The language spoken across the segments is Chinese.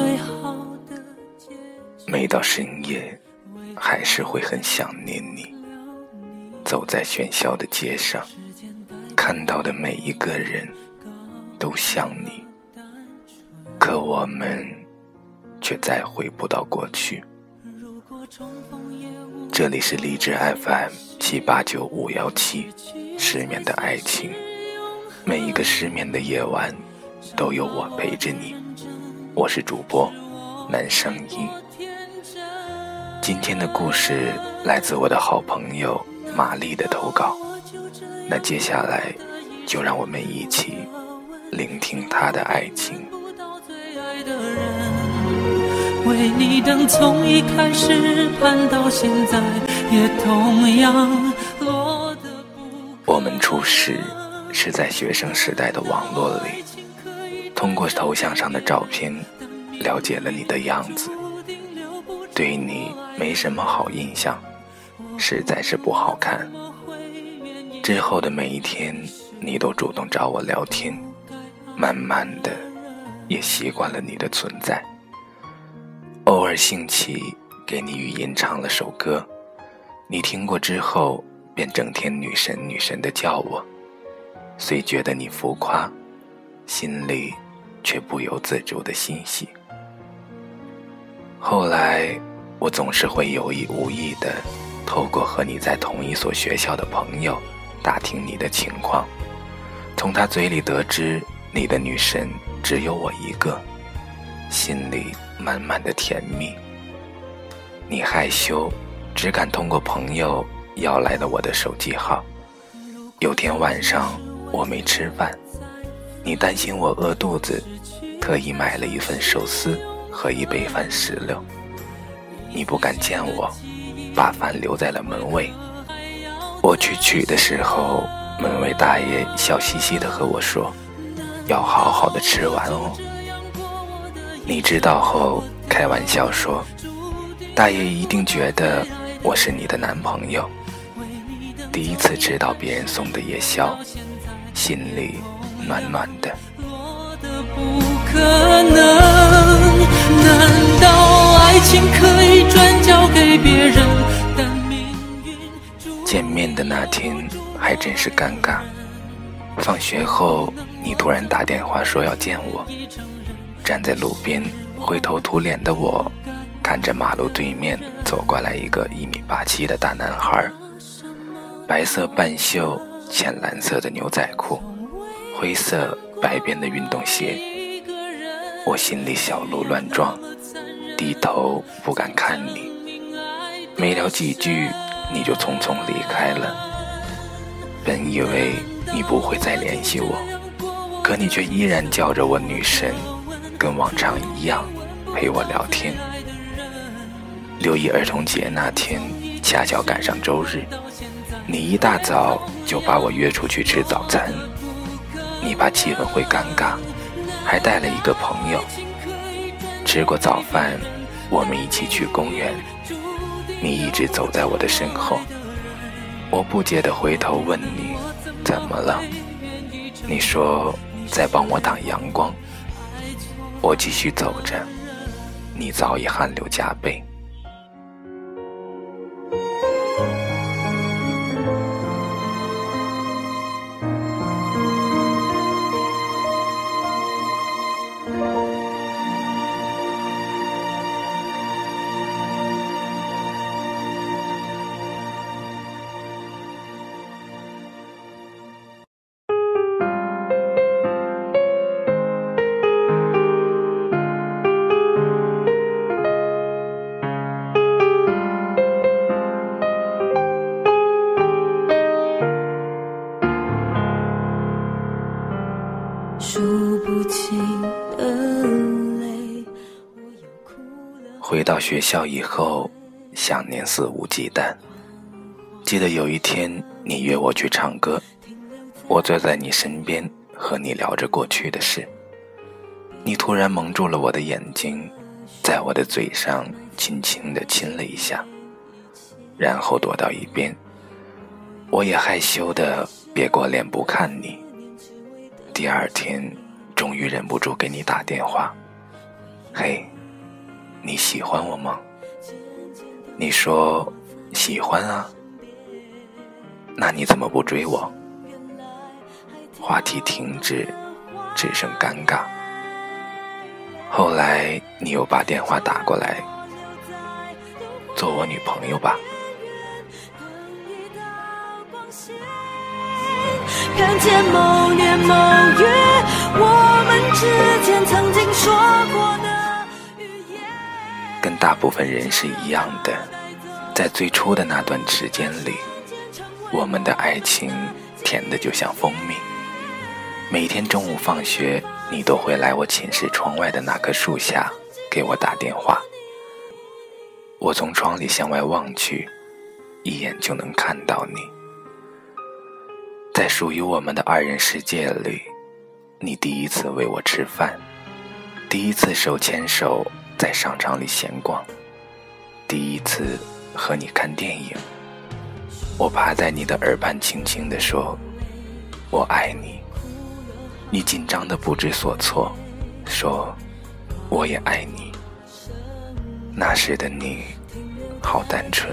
最好的结局。每到深夜，还是会很想念你。走在喧嚣的街上，看到的每一个人都像你，可我们却再回不到过去。这里是荔枝 FM 七八九五幺七，失眠的爱情。每一个失眠的夜晚，都有我陪着你。我是主播南声音。今天的故事来自我的好朋友玛丽的投稿。那接下来，就让我们一起聆听她的爱情。为你等从一开始盼到现在，也同样落得不我们初识是在学生时代的网络里，通过头像上的照片，了解了你的样子。对你没什么好印象，实在是不好看。之后的每一天，你都主动找我聊天，慢慢的，也习惯了你的存在。偶尔兴起，给你语音唱了首歌，你听过之后，便整天女神女神的叫我。虽觉得你浮夸，心里却不由自主的欣喜。后来，我总是会有意无意的，透过和你在同一所学校的朋友，打听你的情况。从他嘴里得知你的女神只有我一个，心里满满的甜蜜。你害羞，只敢通过朋友要来了我的手机号。有天晚上我没吃饭，你担心我饿肚子，特意买了一份寿司和一杯饭石榴。你不敢见我，把饭留在了门卫。我去取的时候，门卫大爷笑嘻嘻地和我说：“要好好的吃完哦。”你知道后开玩笑说：“大爷一定觉得我是你的男朋友。”第一次吃到别人送的夜宵，心里暖暖的。落得不可能。难道爱情可以转交给别人？但命运注见面的那天还真是尴尬。放学后，你突然打电话说要见我。站在路边灰头土脸的我，看着马路对面走过来一个一米八七的大男孩，白色半袖、浅蓝色的牛仔裤，灰色白边的运动鞋。我心里小鹿乱撞，低头不敢看你。没聊几句，你就匆匆离开了。本以为你不会再联系我，可你却依然叫着我女神，跟往常一样陪我聊天。六一儿童节那天，恰巧赶上周日，你一大早就把我约出去吃早餐。你怕气氛会尴尬，还带了一个朋友。吃过早饭，我们一起去公园。你一直走在我的身后，我不解地回头问你怎么了。你说在帮我挡阳光。我继续走着，你早已汗流浃背。到学校以后，想念肆无忌惮。记得有一天，你约我去唱歌，我坐在你身边，和你聊着过去的事。你突然蒙住了我的眼睛，在我的嘴上轻轻地亲了一下，然后躲到一边。我也害羞地别过脸不看你。第二天，终于忍不住给你打电话，嘿，你喜欢我吗？你说喜欢啊，那你怎么不追我？话题停止，只剩尴尬。后来你又把电话打过来，做我女朋友吧。看见某年某月，我们之间曾经说过的。大部分人是一样的，在最初的那段时间里，我们的爱情甜的就像蜂蜜。每天中午放学，你都会来我寝室窗外的那棵树下给我打电话。我从窗里向外望去，一眼就能看到你。在属于我们的二人世界里，你第一次喂我吃饭，第一次手牵手在商场里闲逛，第一次和你看电影。我趴在你的耳畔轻轻地说：“我爱你。”你紧张的不知所措，说：“我也爱你。”那时的你，好单纯。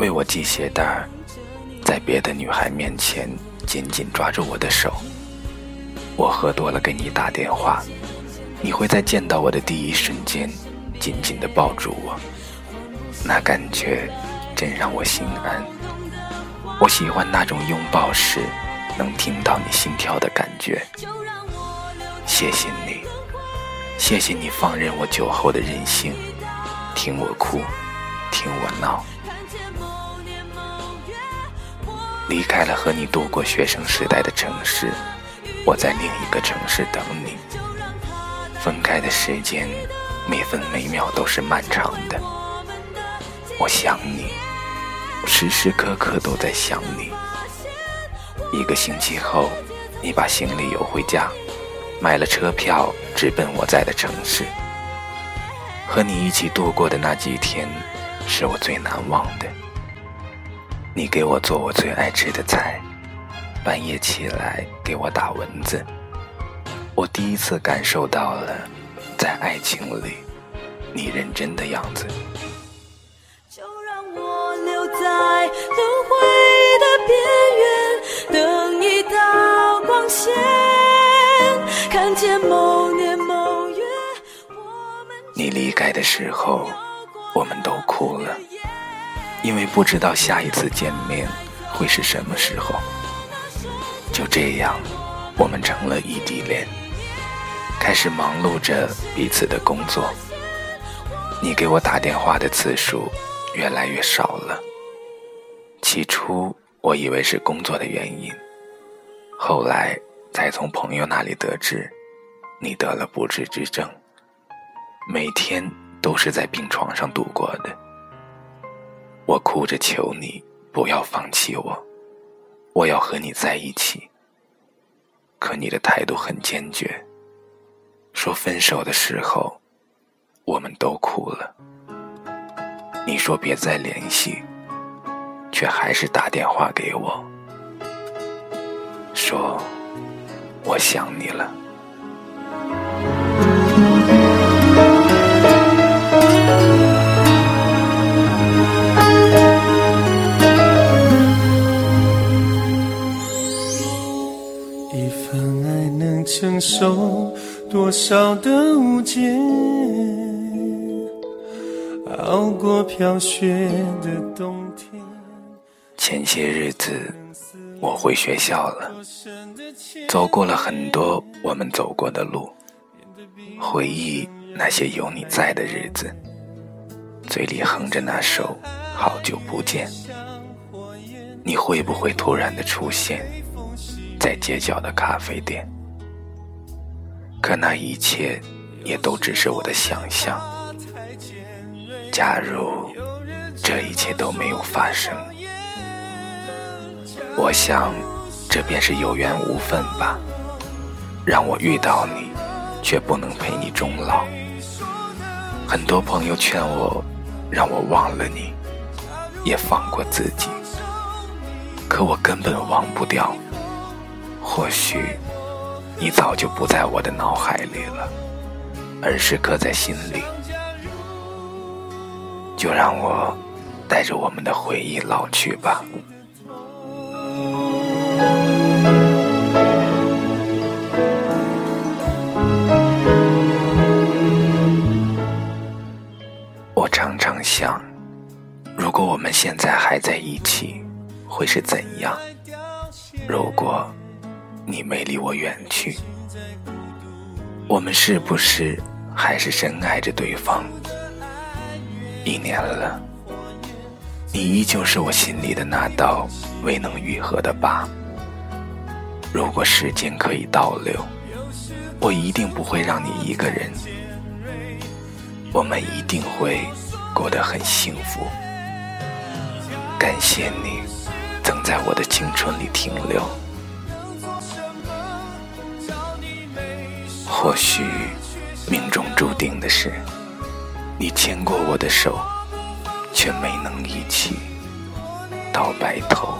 为我系鞋带，在别的女孩面前紧紧抓住我的手。我喝多了给你打电话，你会在见到我的第一瞬间紧紧地抱住我，那感觉真让我心安。我喜欢那种拥抱时能听到你心跳的感觉。谢谢你，谢谢你放任我酒后的任性，听我哭，听我闹。离开了和你度过学生时代的城市，我在另一个城市等你。分开的时间，每分每秒都是漫长的。我想你，时时刻刻都在想你。一个星期后，你把行李邮回家。买了车票，直奔我在的城市。和你一起度过的那几天，是我最难忘的。你给我做我最爱吃的菜，半夜起来给我打蚊子。我第一次感受到了，在爱情里，你认真的样子。就让我留在轮回的边缘，等一道光线。看见某年某月，你离开的时候，我们都哭了，因为不知道下一次见面会是什么时候。就这样，我们成了异地恋，开始忙碌着彼此的工作。你给我打电话的次数越来越少了。起初我以为是工作的原因，后来。才从朋友那里得知，你得了不治之症，每天都是在病床上度过的。我哭着求你不要放弃我，我要和你在一起。可你的态度很坚决，说分手的时候，我们都哭了。你说别再联系，却还是打电话给我，说。我想你了。少的误解？熬过飘雪的冬天。前些日子。我回学校了，走过了很多我们走过的路，回忆那些有你在的日子，嘴里哼着那首《好久不见》。你会不会突然的出现在街角的咖啡店？可那一切也都只是我的想象。假如这一切都没有发生。我想，这便是有缘无分吧。让我遇到你，却不能陪你终老。很多朋友劝我，让我忘了你，也放过自己。可我根本忘不掉。或许你早就不在我的脑海里了，而是刻在心里。就让我带着我们的回忆老去吧。我常常想，如果我们现在还在一起，会是怎样？如果你没离我远去，我们是不是还是深爱着对方？一年了，你依旧是我心里的那道未能愈合的疤。如果时间可以倒流，我一定不会让你一个人，我们一定会过得很幸福。感谢你曾在我的青春里停留。或许命中注定的是。你牵过我的手，却没能一起到白头。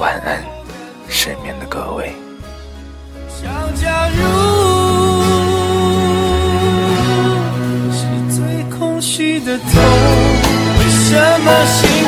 晚安，失眠的各位。想假如是最空虚的痛，为什么幸